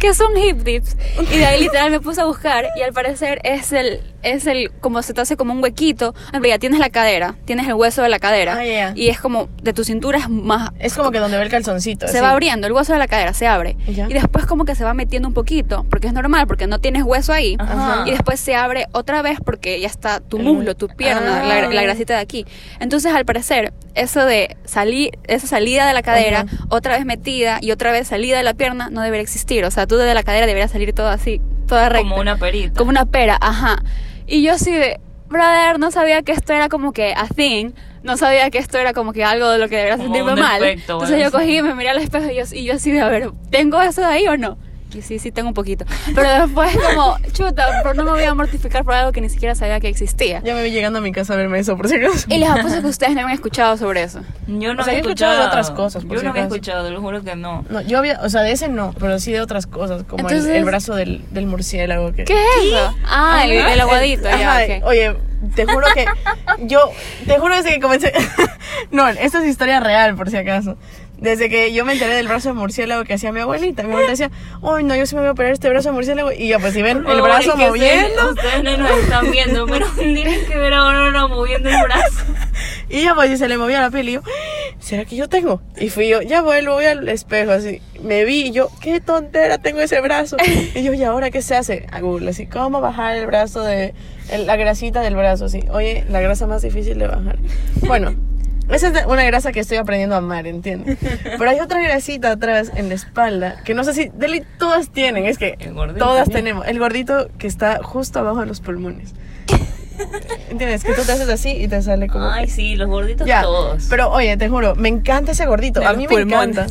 ¿qué son hip dips? Y de ahí literal me puse a buscar y al parecer es el, es el, como se te hace como un huequito. Ejemplo, ya tienes la cadera, tienes el hueso de la cadera, Ah, y es como, de tu cintura es más, es como que donde ve el calzoncito. se así. va abriendo, el hueso de la cadera se abre. Y después como que se va metiendo un poquito, porque es normal, porque no tienes hueso ahí. Ajá. Y después se abre otra vez porque ya está tu muslo, tu pierna, Ah. la, la grasita de aquí. Entonces, al parecer, eso de salir, esa salida de la cadera, Ajá. otra vez metida y otra vez salida de la pierna, no debería existir. O sea, tú desde la cadera deberías salir todo así, toda recta. como una perita. Como una pera, ajá. Y yo así de, brother, no sabía que esto era como que a thing. No sabía que esto era como que algo de lo que debería sentirme mal. defecto, Entonces yo cogí y me miré al espejo y yo, y yo así de, a ver, ¿tengo eso de ahí o no? Y sí, sí tengo un poquito. Pero después como, chuta, pero no me voy a mortificar por algo que ni siquiera sabía que existía. Ya me vi llegando a mi casa a verme eso, por si acaso. Y les apuesto que ustedes no habían escuchado sobre eso. Yo no O sea, había he escuchado de otras cosas, por Yo si no había acaso. escuchado, te lo juro que no. No, yo había, o sea, de ese no, pero sí de otras cosas, como el- el, Entonces- brazo del, del murciélago. Que... ¿Qué es eso? Ah, el, el aguadito, ya, Ajá, ok. Oye, te juro que yo, te juro desde que comencé, no, esta es historia real por si acaso. Desde que yo me enteré del brazo de murciélago que hacía mi abuelita, mi abuelita decía, ay no, yo sí me voy a operar este brazo de murciélago y yo pues si ven el brazo moviendo Ustedes, no nos están viendo, pero tienen que ver ahora Aurora moviendo el brazo. y ya pues y se le movía la piel y yo, ¿será que yo tengo? Y fui yo, ya vuelvo, voy al espejo así, me vi y yo, qué tontera, tengo ese brazo. Y yo, ¿y ahora qué se hace? A Google, así, ¿cómo bajar el brazo de, el- la grasita del brazo? Así, oye, la grasa más difícil de bajar. Bueno, esa es una grasa que estoy aprendiendo a amar, ¿entiendes? Pero hay otra grasita atrás en la espalda, que no sé si, de ley todas tienen, es que El gordito todas también. tenemos. El gordito que está justo abajo de los pulmones. ¿Entiendes? Que tú te haces así y te sale como... Ay, sí, los gorditos Ya, todos. pero oye, te juro, me encanta ese gordito. De A mí me encanta.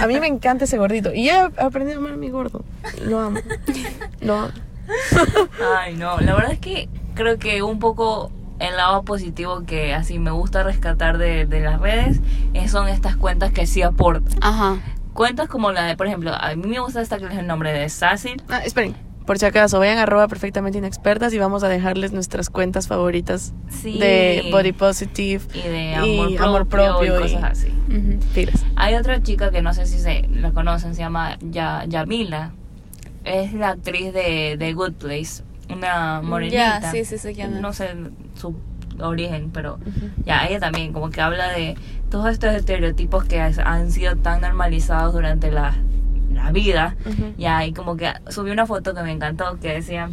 A mí me encanta ese gordito. Y he aprendido a amar a mi gordo. Lo amo. Lo amo. Ay, no, la verdad es que creo que un poco el lado positivo que así me gusta rescatar de, de las redes eh, son estas cuentas que sí aportan. Ajá. Cuentas como la de, por ejemplo, a mí me gusta esta que es el nombre de Sassil. Ah, esperen. Por si acaso, vayan a arroba perfectamente inexpertas y vamos a dejarles nuestras cuentas favoritas Sí. de Body Positive Y de y amor propio, y cosas así. Ujú. Filas. Hay otra chica que no sé si se la conocen, se llama Ya- Yamila. Es la actriz de, de Good Place, una morenita. Ya, sí, sí, es. No sé su origen, pero ya, ella también como que habla de todos estos estereotipos que han sido tan normalizados durante la, la vida. Ujú. Ya, y como que subí una foto que me encantó que decía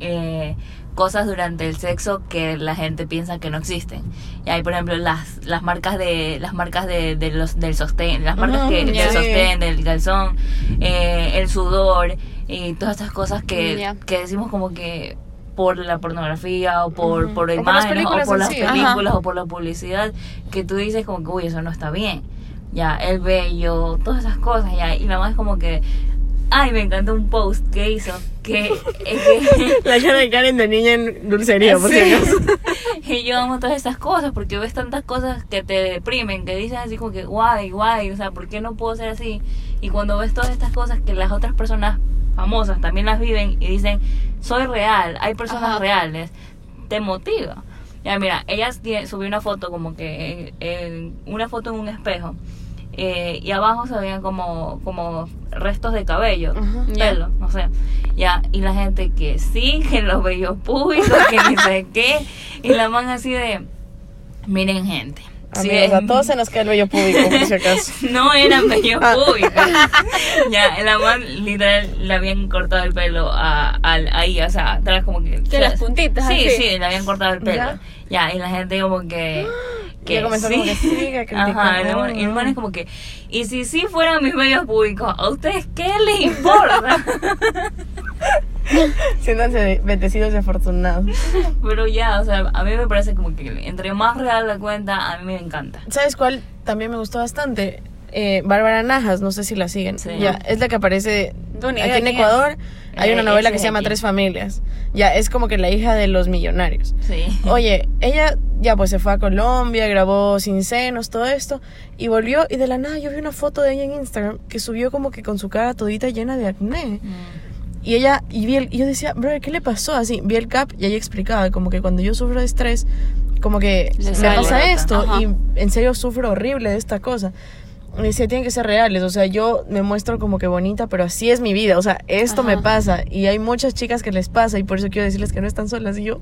eh, cosas durante el sexo que la gente piensa que no existen. Y hay, por ejemplo, las, las marcas de las marcas de, de los del sostén, las marcas que ya. del sostén, del calzón, eh, el sudor y todas estas cosas que, Ya. que decimos como que por la pornografía o por, por O por las imágenes o películas por las películas o por la publicidad que tú dices como que uy eso no está bien ya el bello todas esas cosas ya y la más como que ay me encantó un post que hizo que, que La cara de Karen de niña en dulcería, por si Sí. acaso. y yo amo todas estas cosas porque ves tantas cosas que te deprimen, que dices así como que guay, guay, o sea, ¿por qué no puedo ser así? Y cuando ves todas estas cosas que las otras personas famosas también las viven y dicen, soy real, hay personas Ajá. reales, te motiva. Ya mira, ella subió una foto como que, en- en- una foto en un espejo. Eh, y abajo se veían como, como restos de cabello, pelo, no sé. Ya, y la gente que sí, que los bellos públicos, que ni sé qué. Y la man así de, miren gente. sí, Amigos, a todos se nos cae el vello público, por si acaso. no eran bellos Ah. públicos. ya, la man literal le habían cortado el pelo a, al- ahí, o sea, atrás como que... Que las puntitas, Sí, así. sí, le habían cortado el pelo. ¿Ya? Ya, y la gente como que... Y ya comenzó como que sigue. Ajá, man- y el man es como que... Y si sí fueran mis bellos públicos, ¿a ustedes qué les importa? Siéntanse bendecidos y afortunados. Pero ya, o sea, a mí me parece como que entre más real la cuenta, a mí me encanta. ¿Sabes cuál también me gustó bastante? Eh, Bárbara Najas, no sé si la siguen. Sí. Ya, es la que aparece No, aquí en Ecuador. Hay Eh, una novela ese que se llama aquí. Tres Familias. Ya, es como que la hija de los millonarios. Sí. Oye, ella ya pues se fue a Colombia, grabó Sin Senos, todo esto, y volvió y de la nada yo vi una foto de ella en Instagram que subió como que con su cara todita llena de acné. Mm. Y ella, y, vi el- y yo decía, bro, ¿qué le pasó? Así, vi el cap y ella explicaba como que cuando yo sufro de estrés, como que me pasa esto Ajá. y en serio sufro horrible de esta cosa. Y decía, tienen que ser reales, o sea, yo me muestro como que bonita, pero así es mi vida, o sea, esto Ajá. me pasa y hay muchas chicas que les pasa y por eso quiero decirles que no están solas y yo...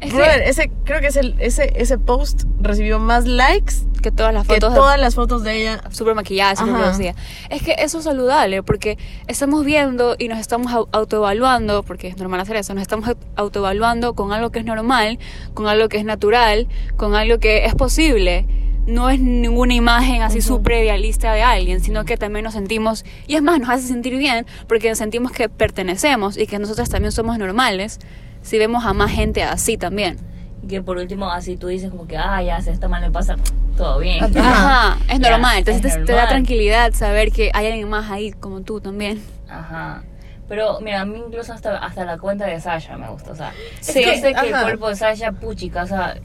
Es Brother, ese, creo que es el, ese, ese post recibió más likes Que todas las que fotos todas las fotos de ella. súper maquillada, súper producida. Es que eso es saludable porque estamos viendo y nos estamos au- autoevaluando, porque es normal hacer eso, nos estamos au- autoevaluando con algo que es normal, con algo que es natural, con algo que es posible. No es ninguna imagen así Ujú. súper idealista de alguien, sino que también nos sentimos, y es más, nos hace sentir bien porque sentimos que pertenecemos y que nosotros también somos normales si vemos a más gente así también. Y que por último, así tú dices como que, ah, ya, si esta mal le pasa, todo bien. Ajá. Ajá, es Ya, normal. Entonces es te, te da normal. tranquilidad saber que hay alguien más ahí como tú también. Ajá. Pero mira, a mí incluso hasta, hasta la cuenta de Sasha me gusta. O sea, Sí, yo sé que ajá. el cuerpo de Sasha, puchica, o sea,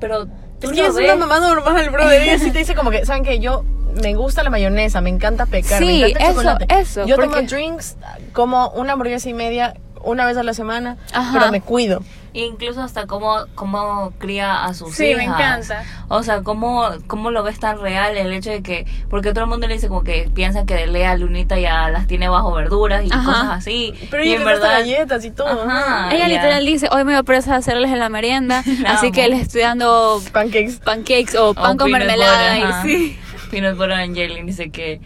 pero tú Es que es ves. una mamá normal, bro. Ella sí te dice como que, ¿saben que Yo me gusta la mayonesa, me encanta pecar, me Sí, encanta el eso, chocolate. eso, Yo tomo porque- drinks como una hamburguesa y media una vez a la semana, Ajá. pero me cuido. Incluso hasta cómo, cómo cría a sus Sí, hijas. me encanta. O sea, cómo, cómo lo ves tan real el hecho de que... Porque todo el mundo le dice como que piensan que Lea Lunita ya las tiene bajo verduras y Ajá. cosas así. Pero y ella en verdad... galletas y todo. Ajá. Ella ya. literal dice, hoy me voy a presa a hacerles en la merienda, La así que les estoy dando Pancakes. pancakes o O pan con mermelada. butter, y sí. Peanut Butter and Jelly, dice que...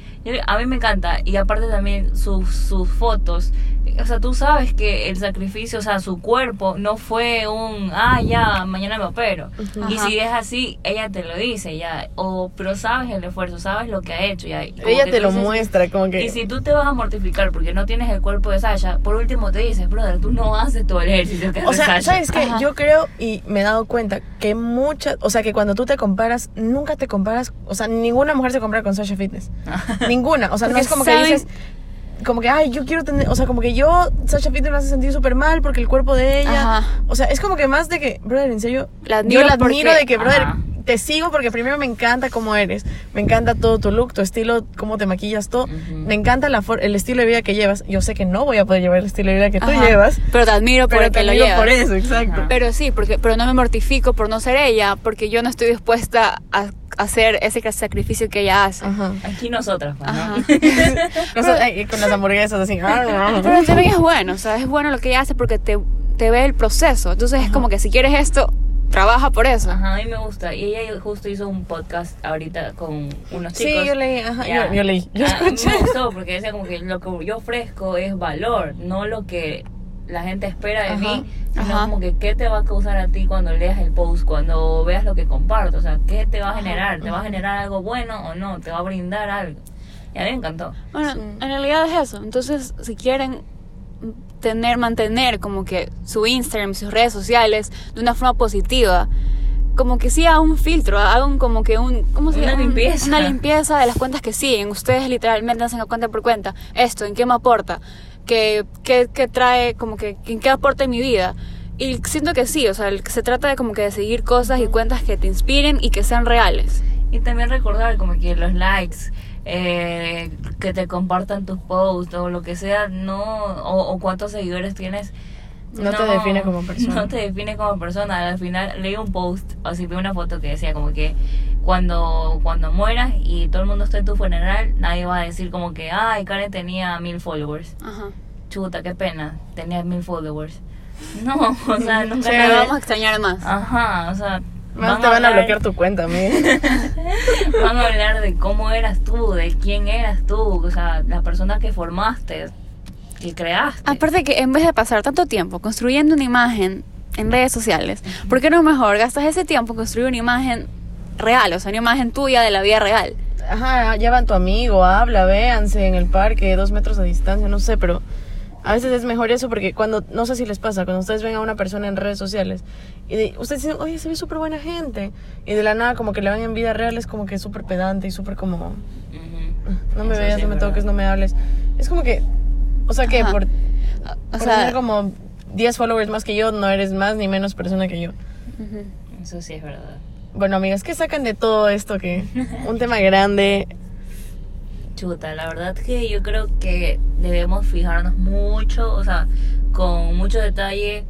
A mí me encanta. Y aparte también sus, sus fotos. O sea, tú sabes que el sacrificio, o sea, su cuerpo no fue un... Ah, ya, mañana me opero. Y Ajá. si es así, ella te lo dice ya. O, pero sabes el esfuerzo, sabes lo que ha hecho ya. Y como Ella te lo dices- muestra, como que... Y si tú te vas a mortificar porque no tienes el cuerpo de Sasha, por último te dices, brother, tú no haces el ejercicio que O sea, Sasha. ¿sabes qué? Ajá. Yo creo y me he dado cuenta que muchas, o sea, que cuando tú te comparas, nunca te comparas, o sea, ninguna mujer se compara con Sasha Fitness. ninguna, o sea, no Porque es como que saben- dices como que, ay, yo quiero tener, o sea, como que yo, Sasha Fitness me hace sentir súper mal porque el cuerpo de ella, Ajá. o sea, es como que más de que, brother, en serio, La yo la admiro porque- de que, brother, Ajá. te sigo porque primero me encanta cómo eres, me encanta todo tu look, tu estilo, cómo te maquillas, todo, Ujú. me encanta la for- el estilo de vida que llevas, yo sé que no voy a poder llevar el estilo de vida que tú Ajá. llevas, Pero te admiro por pero el te que lo llevas. por eso, exacto. Pero sí, porque, pero no me mortifico por no ser ella, porque yo no estoy dispuesta a hacer ese sacrificio que ella hace. Ajá. Aquí nosotras, pues, ¿no? Ajá. Nosotros, ay, con las hamburguesas así. Pero también es bueno, o sea, es bueno lo que ella hace porque te, te ve el proceso. Entonces es como que si quieres esto, trabaja por eso. Ajá, a mí me gusta. Y ella justo hizo un podcast ahorita con unos chicos. Sí, yo leí, ajá, yo, yo leí, yo Ah, a mí escuché. me gustó porque decía como que lo que yo ofrezco es valor, no lo que la gente espera de Ajá. mí, sino Ajá. como que qué te va a causar a ti cuando leas el post, cuando veas lo que comparto, o sea, qué te va a generar, te va a generar algo bueno o no, te va a brindar algo. Y a mí me encantó. Bueno, Sí. en realidad es eso. Entonces, si quieren tener, mantener como que su Instagram, sus redes sociales de una forma positiva, como que sí hagan un filtro, hagan como que un, ¿cómo se Una llama? Un- limpieza. Una limpieza de las cuentas que siguen. Ustedes literalmente hacen a cuenta por cuenta. Esto, ¿en qué me aporta? ¿Qué, qué, qué trae, como que, en qué aporta mi vida? Y siento que sí, o sea, se trata de como que de seguir cosas y cuentas que te inspiren y que sean reales. Y también recordar como que los likes, eh, que te compartan tus posts o lo que sea, no, o, o cuántos seguidores tienes. No te define como persona. No te define como persona. Al final leí un post, así vi una foto que decía como que cuando, cuando mueras y todo el mundo esté en tu funeral, nadie va a decir como que, ay, Karen tenía mil followers. Ajá. Chuta, qué pena, tenía mil followers. No, o sea, nunca nadie- vamos a extrañar más. Ajá, o sea... Más te van a hablar- bloquear tu cuenta, amigo. Van a hablar de cómo eras tú, de quién eras tú, o sea, la persona que formaste, que creaste. Aparte que en vez de pasar tanto tiempo construyendo una imagen en redes sociales, ¿por qué no mejor gastas ese tiempo en construir una imagen real, o sea, una imagen tuya de la vida real? Ajá, llevan tu amigo, habla, véanse en el parque, dos metros de distancia, no sé, pero A veces es mejor eso porque cuando, no sé si les pasa, cuando ustedes ven a una persona en redes sociales y de- ustedes dicen, oye, se ve súper buena gente. Y de la nada, como que le ven en vida real, es como que súper pedante y súper como, Ujú. no me Eso veas, sí no me es toques, no me hables. Es como que, o sea que Ajá. por, O por sea, tener como 10 followers más que yo, no eres más ni menos persona que yo. Eso sí es verdad. Bueno, amigas, ¿qué sacan de todo esto que un tema grande? Chuta, la verdad que yo creo que debemos fijarnos mucho, o sea, con mucho detalle.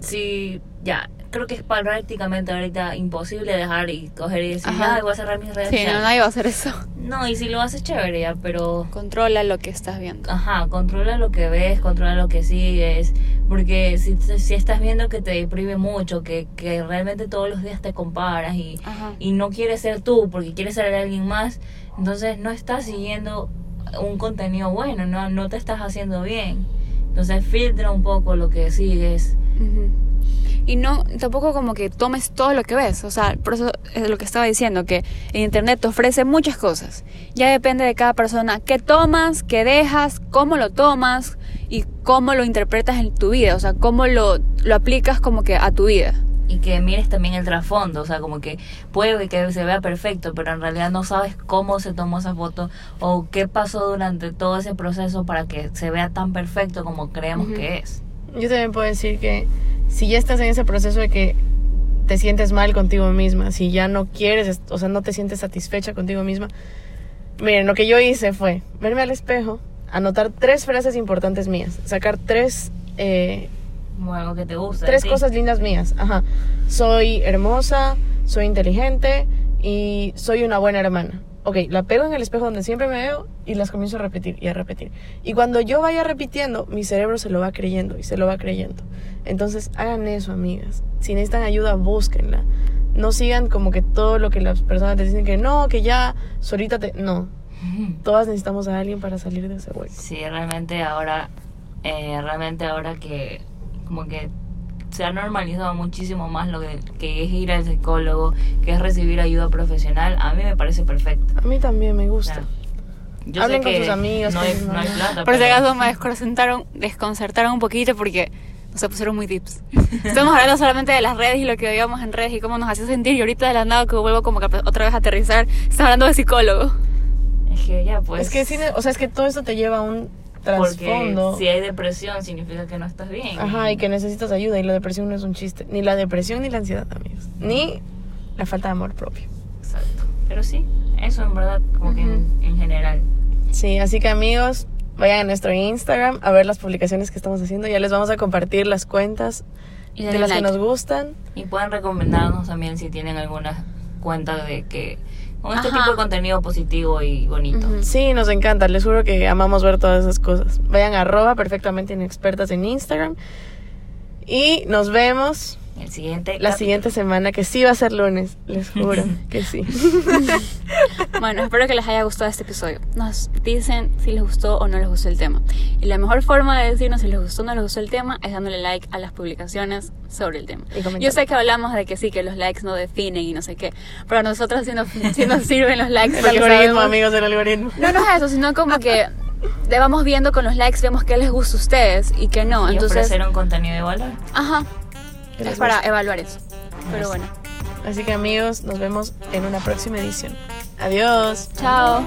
Sí, ya, creo que es prácticamente ahorita imposible dejar y coger y decir, Ajá. ay, voy a cerrar mis redes Sí, no, sociales". nadie va a hacer eso. No, y si lo haces chévere ya, pero Controla lo que estás viendo. Ajá, controla lo que ves, controla lo que sigues, porque si, si estás viendo que te deprime mucho, que, que realmente todos los días te comparas y, Ajá. y no quieres ser tú porque quieres ser alguien más, entonces no estás siguiendo un contenido bueno, no, no te estás haciendo bien. Entonces filtra un poco lo que sigues. Ujú. Y no, tampoco como que tomes todo lo que ves. O sea, por eso es lo que estaba diciendo, que el Internet te ofrece muchas cosas. Ya depende de cada persona qué tomas, qué dejas, cómo lo tomas y cómo lo interpretas en tu vida. O sea, cómo lo, lo aplicas como que a tu vida. Y que mires también el trasfondo, o sea, como que puede que se vea perfecto, pero en realidad no sabes cómo se tomó esa foto o qué pasó durante todo ese proceso para que se vea tan perfecto como creemos Ujú. que es. Yo también puedo decir que si ya estás en ese proceso de que te sientes mal contigo misma, si ya no quieres, o sea, no te sientes satisfecha contigo misma, miren, lo que yo hice fue verme al espejo, anotar tres frases importantes mías, sacar tres, eh, algo que te gusta. tres cosas lindas mías. Ajá. Soy hermosa, soy inteligente y soy una buena hermana. Ok, la pego en el espejo donde siempre me veo y las comienzo a repetir y a repetir. Y cuando yo vaya repitiendo, mi cerebro se lo va creyendo y se lo va creyendo. Entonces, hagan eso, amigas. Si necesitan ayuda, búsquenla. No sigan como que todo lo que las personas te dicen que no, que ya solita te... No, todas necesitamos a alguien para salir de ese hueco. Sí, realmente ahora, eh, realmente ahora que como que se ha normalizado muchísimo más lo que, que es ir al psicólogo, que es recibir ayuda profesional, a mí me parece perfecto. A mí también me gusta. sea, yo Hablen sé con que sus amigas, No hay, no hay plata. Por si acaso me desconcertaron, desconcertaron un poquito porque se pusieron muy tips. Estamos hablando solamente de las redes y lo que veíamos en redes y cómo nos hacía sentir. Y ahorita de la nada que vuelvo como que otra vez a aterrizar, estamos hablando de psicólogo. Es que ya, pues. es que sí, o sea, es que todo esto te lleva a un Porque trasfondo. si hay depresión significa que no estás bien. Ajá, y que necesitas ayuda y la depresión no es un chiste. Ni la depresión ni la ansiedad, amigos. Ni la falta de amor propio. Exacto. Pero sí, eso en verdad, como que en, general. Sí, así que amigos, vayan a nuestro Instagram a ver las publicaciones que estamos haciendo. Ya les vamos a compartir las cuentas Y de las que nos gustan. Y pueden recomendarnos también si tienen alguna cuenta de que con este Ajá. tipo de contenido positivo y bonito. Sí, nos encanta. Les juro que amamos ver todas esas cosas. Vayan a arroba perfectamente inexpertas en Instagram. Y nos vemos El siguiente. la capítulo. siguiente semana, que sí va a ser lunes. Les juro que sí. Bueno, espero que les haya gustado este episodio. Nos dicen si les gustó o no les gustó el tema. Y la mejor forma de decirnos si les gustó o no les gustó el tema es dándole like a las publicaciones sobre el tema. Yo sé que hablamos de que sí, que los likes no definen y no sé qué, pero a nosotros sí nos, sí nos sirven los likes. El algoritmo, sabemos- amigos, el algoritmo. No, no es eso, sino como que vamos viendo con los likes, vemos qué les gusta a ustedes y qué no. Y Entonces, ofrecer un contenido de valor. ajá, es para guste. evaluar eso. Pero bueno, Así que amigos, nos vemos en una próxima edición. Adiós. chao.